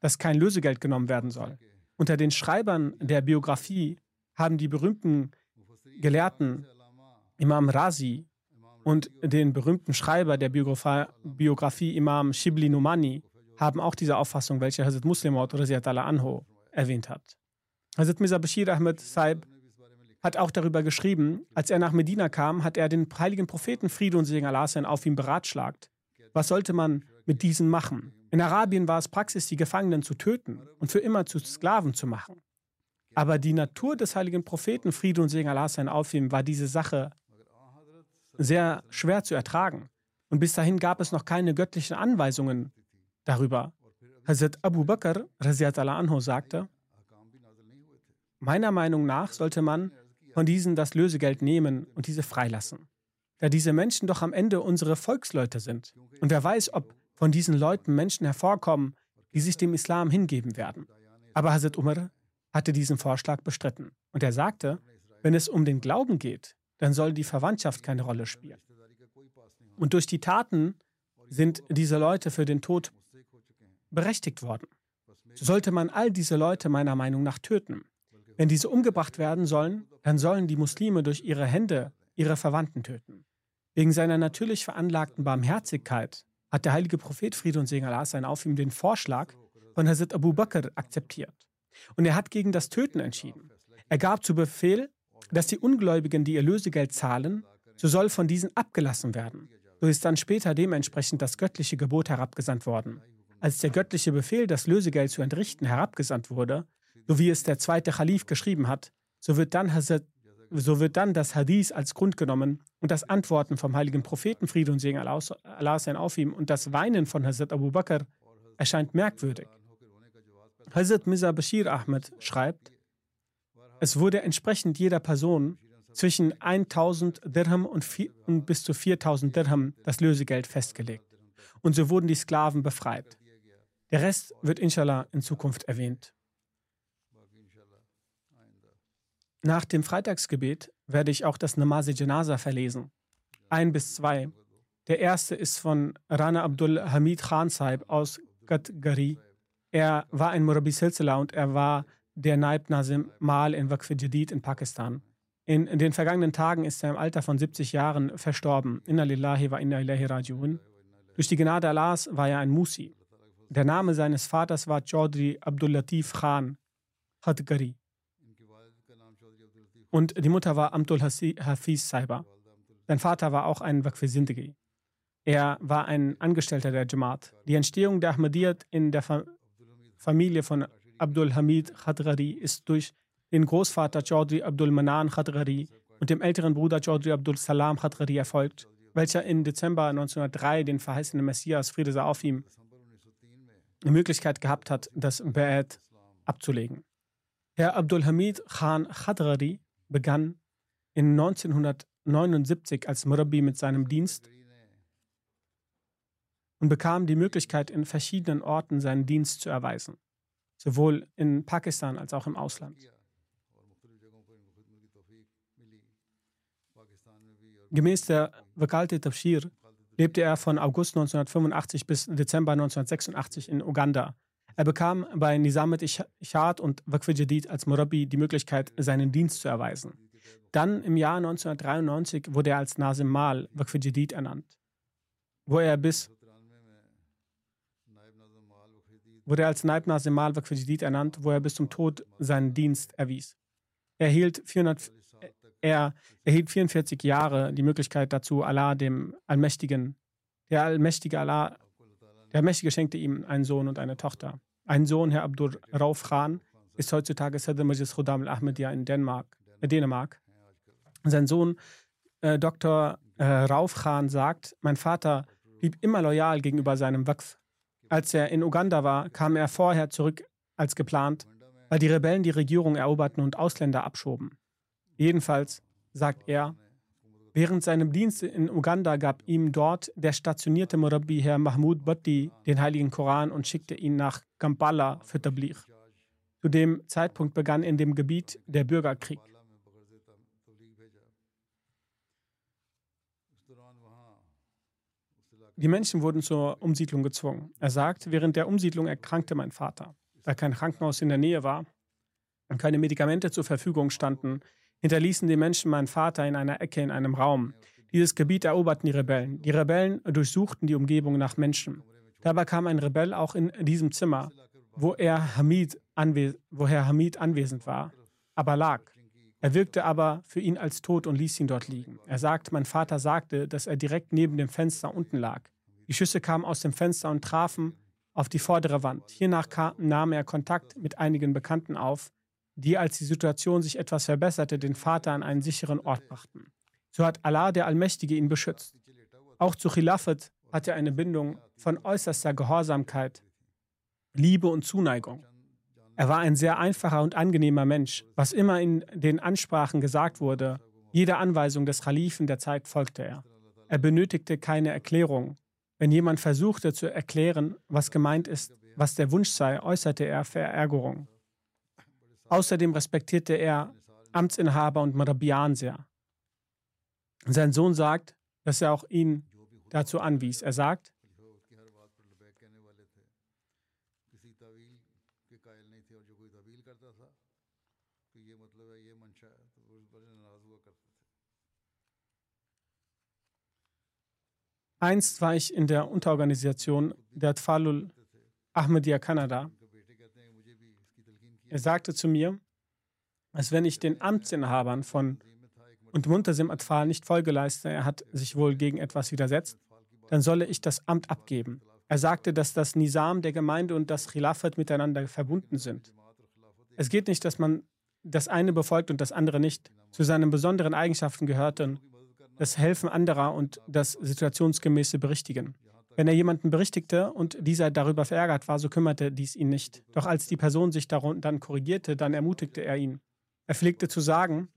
dass kein Lösegeld genommen werden soll. Unter den Schreibern der Biografie haben die berühmten Gelehrten Imam Razi und den berühmten Schreiber der Biografie Imam Shibli Numani haben auch diese Auffassung, welche Hazrat Muslimot anho erwähnt hat. Hazrat Mirza Bashir Ahmed Saib hat auch darüber geschrieben, als er nach Medina kam, hat er den heiligen Propheten Friede und Segen Allah auf ihm beratschlagt. Was sollte man mit diesen machen? In Arabien war es Praxis, die Gefangenen zu töten und für immer zu Sklaven zu machen. Aber die Natur des heiligen Propheten Friede und Segen Allah auf ihm war diese Sache sehr schwer zu ertragen. Und bis dahin gab es noch keine göttlichen Anweisungen darüber. Hazrat Abu Bakr anhu sagte, meiner Meinung nach sollte man von diesen das Lösegeld nehmen und diese freilassen. Da diese Menschen doch am Ende unsere Volksleute sind. Und wer weiß, ob von diesen Leuten Menschen hervorkommen, die sich dem Islam hingeben werden. Aber Hazrat Umar hatte diesen Vorschlag bestritten. Und er sagte, wenn es um den Glauben geht, dann soll die Verwandtschaft keine Rolle spielen. Und durch die Taten sind diese Leute für den Tod berechtigt worden. So sollte man all diese Leute meiner Meinung nach töten. Wenn diese umgebracht werden sollen, dann sollen die Muslime durch ihre Hände ihre Verwandten töten. Wegen seiner natürlich veranlagten Barmherzigkeit hat der heilige Prophet Friede und Segen Allah sein auf ihm den Vorschlag von Hazrat Abu Bakr akzeptiert. Und er hat gegen das Töten entschieden. Er gab zu Befehl, dass die Ungläubigen, die ihr Lösegeld zahlen, so soll von diesen abgelassen werden. So ist dann später dementsprechend das göttliche Gebot herabgesandt worden. Als der göttliche Befehl, das Lösegeld zu entrichten, herabgesandt wurde, so wie es der zweite Khalif geschrieben hat, so wird dann, so wird dann das Hadith als Grund genommen und das Antworten vom heiligen Propheten Friede und Segen Allah sein auf ihm und das Weinen von Hazrat Abu Bakr erscheint merkwürdig. Hazrat Mirza Bashir Ahmed schreibt, es wurde entsprechend jeder Person zwischen 1000 Dirham und, und bis zu 4000 Dirham das Lösegeld festgelegt. Und so wurden die Sklaven befreit. Der Rest wird inshallah in Zukunft erwähnt. Nach dem Freitagsgebet werde ich auch das Namazi Janaza verlesen. Ein bis zwei. Der erste ist von Rana Abdul Hamid Khan Saib aus Gadgari. Er war ein Murabi Silsila und er war der Naib Nazim Mal in Waqf Jadid in Pakistan. In, den vergangenen Tagen ist er im Alter von 70 Jahren verstorben. Inna lillahi wa inna ilahi rajiun. Durch die Gnade Allahs war er ein Musi. Der Name seines Vaters war Chaudhry Abdul Latif Khan Hadgari. Und die Mutter war Amtul Hafiz Saiba. Sein Vater war auch ein Waqf Sindhi. Er war ein Angestellter der Jamaat. Die Entstehung der Ahmadiyyat in der Fa Familie von Abdul Hamid Khadrari ist durch den Großvater Chaudhry Abdul Manan Khadrari und dem älteren Bruder Chaudhry Abdul Salam Khadrari erfolgt, welcher in Dezember 1903 den verheißenen Messias, Friede sei auf ihm, die Möglichkeit gehabt hat, das Ba'at abzulegen. Herr Abdul Hamid Khan Khadrari begann in 1979 als Murabi mit seinem Dienst und bekam die Möglichkeit, in verschiedenen Orten seinen Dienst zu erweisen sowohl in Pakistan als auch im Ausland. Gemäß der Wakalte Tafshir lebte er von August 1985 bis Dezember 1986 in Uganda. Er bekam bei Nizamet Ishad und Waqf als Murabi die Möglichkeit, seinen Dienst zu erweisen. Dann im Jahr 1993 wurde er als Nazim Mal Waqf ernannt, wo er bis wurde er als Naib Nazim Malwak für Jadid ernannt, wo er bis zum Tod seinen Dienst erwies. Er erhielt, 400, er erhielt 44 Jahre die Möglichkeit dazu, Allah, dem Allmächtigen, der allmächtige Allah, der Allmächtige schenkte ihm einen Sohn und eine Tochter. Ein Sohn, Herr Abdur Rauf Khan, ist heutzutage Sadr Majlis Khudam al-Ahmadiyya in Dänemark, äh, Dänemark. Sein Sohn, äh, Dr. Äh, Rauf Khan, sagt, mein Vater blieb immer loyal gegenüber seinem Waqf als er in Uganda war, kam er vorher zurück als geplant, weil die Rebellen die Regierung eroberten und Ausländer abschoben. Jedenfalls, sagt er, während seinem Dienst in Uganda gab ihm dort der stationierte Murabi Herr Mahmoud Bhatti den heiligen Koran und schickte ihn nach Kampala für Tabligh. Zu dem Zeitpunkt begann in dem Gebiet der Bürgerkrieg. Die Menschen wurden zur Umsiedlung gezwungen. Er sagt, während der Umsiedlung erkrankte mein Vater. Da kein Krankenhaus in der Nähe war und keine Medikamente zur Verfügung standen, hinterließen die Menschen meinen Vater in einer Ecke in einem Raum. Dieses Gebiet eroberten die Rebellen. Die Rebellen durchsuchten die Umgebung nach Menschen. Dabei kam ein Rebell auch in diesem Zimmer, wo er Hamid wo Herr Hamid anwesend war, aber lag. Er wirkte aber für ihn als tot und ließ ihn dort liegen. Er sagt, mein Vater sagte, dass er direkt neben dem Fenster unten lag. Die Schüsse kamen aus dem Fenster und trafen auf die vordere Wand. Hiernach kam, nahm er Kontakt mit einigen Bekannten auf, die, als die Situation sich etwas verbesserte, den Vater an einen sicheren Ort brachten. So hat Allah, der Allmächtige, ihn beschützt. Auch zu Khilafat hat er eine Bindung von äußerster Gehorsamkeit, Liebe und Zuneigung. Er war ein sehr einfacher und angenehmer Mensch. Was immer in den Ansprachen gesagt wurde, jeder Anweisung des Khalifen der Zeit folgte er. Er benötigte keine Erklärung. Wenn jemand versuchte zu erklären, was gemeint ist, was der Wunsch sei, äußerte er Verärgerung. Außerdem respektierte er Amtsinhaber und Marabian sehr. Sein Sohn sagt, dass er auch ihn dazu anwies. Er sagt, Einst war ich in der Unterorganisation der Tfalul Ahmadiyya Kanada. Er sagte zu mir, als wenn ich den Amtsinhabern von und Muntasim Atfal nicht Folge leiste, er hat sich wohl gegen etwas widersetzt, dann solle ich das Amt abgeben. Er sagte, dass das Nizam der Gemeinde und das Khilafat miteinander verbunden sind. Es geht nicht, dass man das eine befolgt und das andere nicht. Zu seinen besonderen Eigenschaften gehörten das Helfen anderer und das situationsgemäße Berichtigen. Wenn er jemanden berichtigte und dieser darüber verärgert war, so kümmerte dies ihn nicht. Doch als die Person sich dann korrigierte, dann ermutigte er ihn. Er pflegte zu sagen,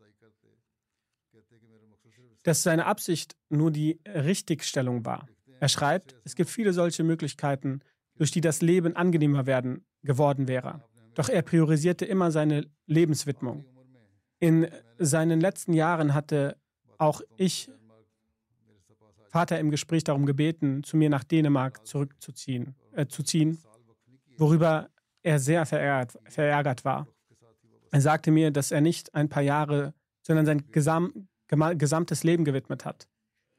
dass seine Absicht nur die Richtigstellung war. Er schreibt, es gibt viele solche Möglichkeiten, durch die das Leben angenehmer werden geworden wäre. Doch er priorisierte immer seine Lebenswidmung. In seinen letzten Jahren hatte auch ich Vater im Gespräch darum gebeten, zu mir nach Dänemark zurückzuziehen, äh, zu ziehen, worüber er sehr verärgert, verärgert war. Er sagte mir, dass er nicht ein paar Jahre, sondern sein gesam, gesamtes Leben gewidmet hat.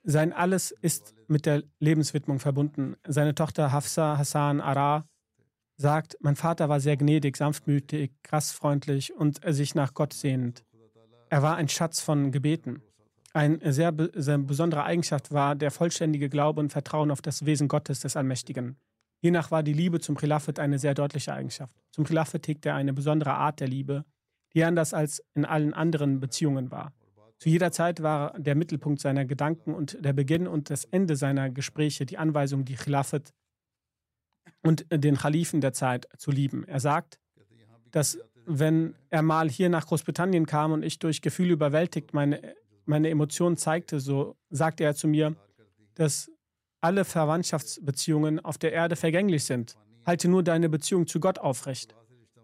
Sein Alles ist mit der Lebenswidmung verbunden. Seine Tochter Hafsa Hassan Ara sagt, mein Vater war sehr gnädig, sanftmütig, gastfreundlich und sich nach Gott sehnend. Er war ein Schatz von Gebeten. Eine sehr, sehr besondere Eigenschaft war der vollständige Glaube und Vertrauen auf das Wesen Gottes des Allmächtigen. Hiernach war die Liebe zum Khilafat eine sehr deutliche Eigenschaft. Zum Khilafat hegte er eine besondere Art der Liebe, die anders als in allen anderen Beziehungen war. Zu jeder Zeit war der Mittelpunkt seiner Gedanken und der Beginn und das Ende seiner Gespräche die Anweisung, die Khilafat und den Khalifen der Zeit zu lieben. Er sagt, dass wenn er mal hier nach Großbritannien kam und ich durch Gefühle überwältigt meine meine Emotionen zeigte, so sagte er zu mir, dass alle Verwandtschaftsbeziehungen auf der Erde vergänglich sind. Halte nur deine Beziehung zu Gott aufrecht.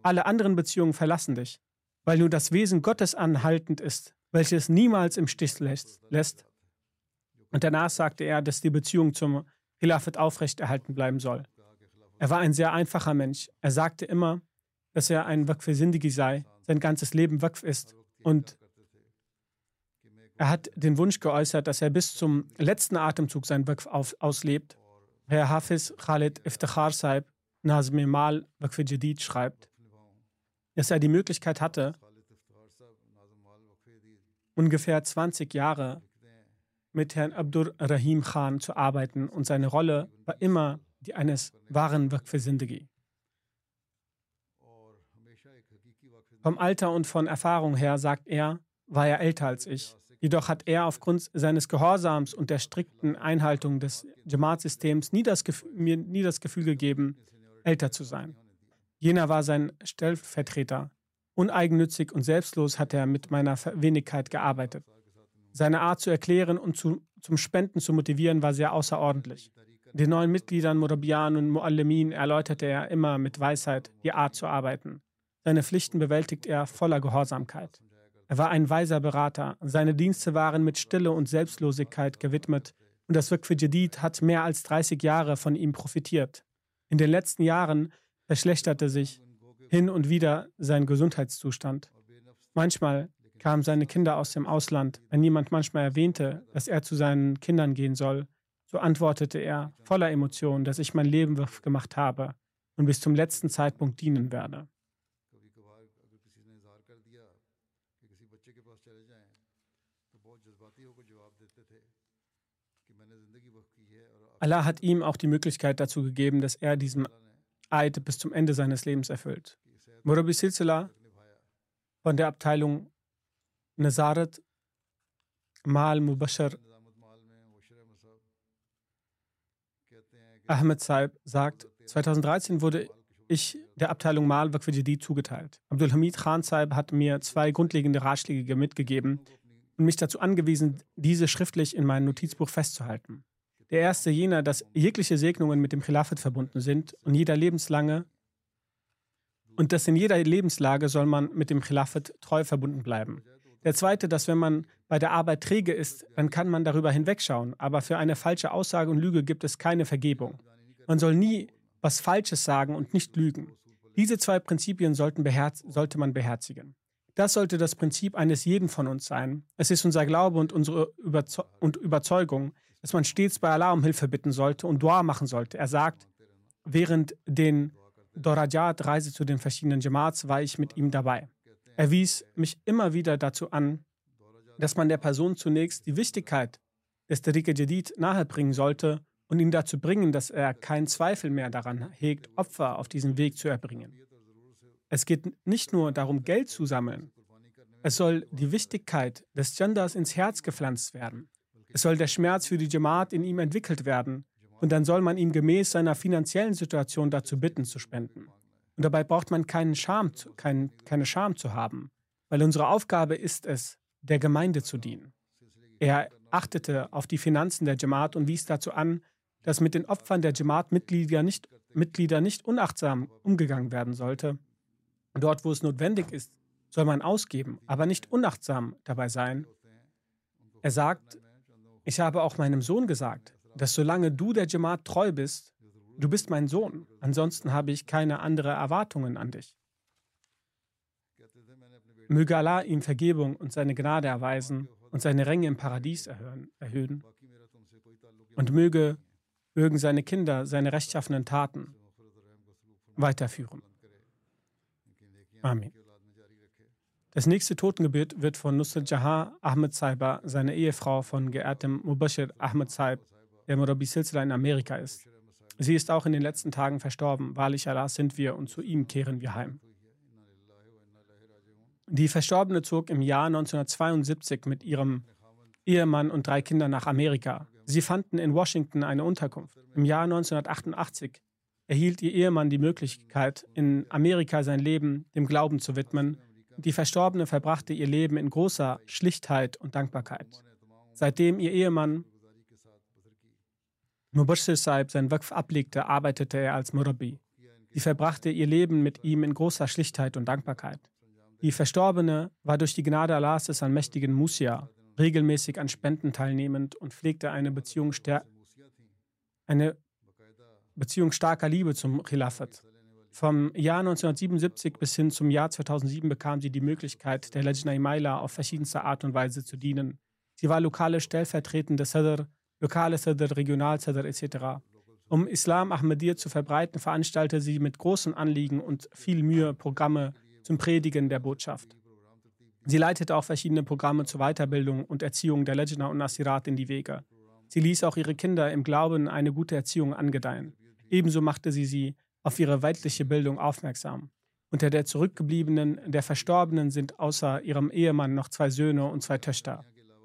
Alle anderen Beziehungen verlassen dich, weil nur das Wesen Gottes anhaltend ist, welches niemals im Stich lässt. Und danach sagte er, dass die Beziehung zum Khilafat aufrechterhalten bleiben soll. Er war ein sehr einfacher Mensch. Er sagte immer, dass er ein Sindigi sei, sein ganzes Leben Waqf ist und er hat den Wunsch geäußert, dass er bis zum letzten Atemzug sein Waqf auslebt. Herr Hafiz Khalid Iftikhar Saib Nazmi Mal Jadid schreibt, dass er die Möglichkeit hatte, ungefähr 20 Jahre mit Herrn Abdur Rahim Khan zu arbeiten und seine Rolle war immer die eines wahren Waqf. Vom Alter und von Erfahrung her, sagt er, war er älter als ich. Jedoch hat er aufgrund seines Gehorsams und der strikten Einhaltung des Jamaat-Systems nie, mir nie das Gefühl gegeben, älter zu sein. Jener war sein Stellvertreter. Uneigennützig und selbstlos hat er mit meiner Wenigkeit gearbeitet. Seine Art zu erklären und zu, zum Spenden zu motivieren war sehr außerordentlich. Den neuen Mitgliedern Murabian und Muallimin erläuterte er immer mit Weisheit die Art zu arbeiten. Seine Pflichten bewältigt er voller Gehorsamkeit. Er war ein weiser Berater. Seine Dienste waren mit Stille und Selbstlosigkeit gewidmet und das Wirk für Jadid hat mehr als 30 Jahre von ihm profitiert. In den letzten Jahren verschlechterte sich hin und wieder sein Gesundheitszustand. Manchmal kamen seine Kinder aus dem Ausland. Wenn jemand manchmal erwähnte, dass er zu seinen Kindern gehen soll, so antwortete er voller Emotionen, dass ich mein Leben gemacht habe und bis zum letzten Zeitpunkt dienen werde. Allah hat ihm auch die Möglichkeit dazu gegeben, dass er diesen Eid bis zum Ende seines Lebens erfüllt. Murabi Silsila von der Abteilung Nazaret Mal Mubashar Ahmed Saib sagt, 2013 wurde ich der Abteilung Mal Waqf Jadid zugeteilt. Abdul Hamid Khan Saib hat mir zwei grundlegende Ratschläge mitgegeben und mich dazu angewiesen, diese schriftlich in meinem Notizbuch festzuhalten. Der erste jener, dass jegliche Segnungen mit dem Khilafat verbunden sind und jeder lebenslange und dass in jeder Lebenslage soll man mit dem Khilafat treu verbunden bleiben. Der zweite, dass wenn man bei der Arbeit träge ist, dann kann man darüber hinwegschauen, aber für eine falsche Aussage und Lüge gibt es keine Vergebung. Man soll nie was Falsches sagen und nicht lügen. Diese zwei Prinzipien sollte man beherzigen. Das sollte das Prinzip eines jeden von uns sein. Es ist unser Glaube und unsere Überzeugung, dass man stets bei Allah um Hilfe bitten sollte und Dua machen sollte. Er sagt, während den Dorajat-Reise zu den verschiedenen Jamaats war ich mit ihm dabei. Er wies mich immer wieder dazu an, dass man der Person zunächst die Wichtigkeit des Tariqa Jadid nahebringen sollte und ihn dazu bringen, dass er keinen Zweifel mehr daran hegt, Opfer auf diesem Weg zu erbringen. Es geht nicht nur darum, Geld zu sammeln. Es soll die Wichtigkeit des Genders ins Herz gepflanzt werden. Es soll der Schmerz für die Jamaat in ihm entwickelt werden und dann soll man ihm gemäß seiner finanziellen Situation dazu bitten, zu spenden. Und dabei braucht man keinen Scham, kein, keine Scham zu haben, weil unsere Aufgabe ist es, der Gemeinde zu dienen. Er achtete auf die Finanzen der Jamaat und wies dazu an, dass mit den Opfern der Jamaat-Mitglieder nicht, Mitglieder nicht unachtsam umgegangen werden sollte. Dort, wo es notwendig ist, soll man ausgeben, aber nicht unachtsam dabei sein. Er sagt, ich habe auch meinem Sohn gesagt, dass solange du der Jamaat treu bist, du bist mein Sohn, ansonsten habe ich keine anderen Erwartungen an dich. Möge Allah ihm Vergebung und seine Gnade erweisen und seine Ränge im Paradies erhöhen, erhöhen. Und möge, mögen seine Kinder seine rechtschaffenen Taten weiterführen. Amen. Das nächste Totengebet wird von Nusrat Jahan Ahmed Saiba, seine Ehefrau von geehrtem Mubashir Ahmed Saib, der Murabi Silsila in Amerika ist. Sie ist auch in den letzten Tagen verstorben. Wahrlich Allah sind wir und zu ihm kehren wir heim. Die Verstorbene zog im Jahr 1972 mit ihrem Ehemann und drei Kindern nach Amerika. Sie fanden in Washington eine Unterkunft. Im Jahr 1988 erhielt ihr Ehemann die Möglichkeit, in Amerika sein Leben dem Glauben zu widmen. Die Verstorbene verbrachte ihr Leben in großer Schlichtheit und Dankbarkeit. Seitdem ihr Ehemann Mubashir Saib sein Waqf ablegte, arbeitete er als Murabi. Sie verbrachte ihr Leben mit ihm in großer Schlichtheit und Dankbarkeit. Die Verstorbene war durch die Gnade Allahs des allmächtigen Musia regelmäßig an Spenden teilnehmend und pflegte eine Beziehung, eine Beziehung starker Liebe zum Khilafat. Vom Jahr 1977 bis hin zum Jahr 2007 bekam sie die Möglichkeit, der Lejna Imaila auf verschiedenste Art und Weise zu dienen. Sie war lokale stellvertretende Sadr lokale Sadr, Regionalsadr etc. Um Islam Ahmadiyya zu verbreiten, veranstaltete sie mit großem Anliegen und viel Mühe Programme zum Predigen der Botschaft. Sie leitete auch verschiedene Programme zur Weiterbildung und Erziehung der Lejna und Nasirat in die Wege. Sie ließ auch ihre Kinder im Glauben eine gute Erziehung angedeihen. Ebenso machte sie sie auf ihre weltliche Bildung aufmerksam. Unter der Zurückgebliebenen, der Verstorbenen sind außer ihrem Ehemann noch zwei Söhne und zwei Töchter.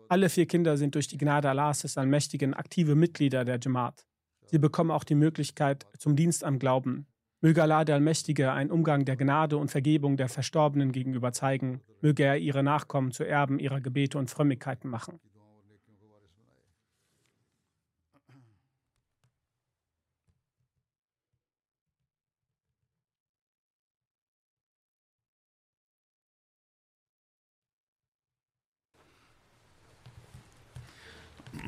Alle vier Kinder sind durch die Gnade Allahs des Allmächtigen aktive Mitglieder der Jamaat. Sie bekommen auch die Möglichkeit zum Dienst am Glauben. Möge Allah der Allmächtige einen Umgang der Gnade und Vergebung der Verstorbenen gegenüber zeigen. Möge er ihre Nachkommen zu Erben ihrer Gebete und Frömmigkeiten machen.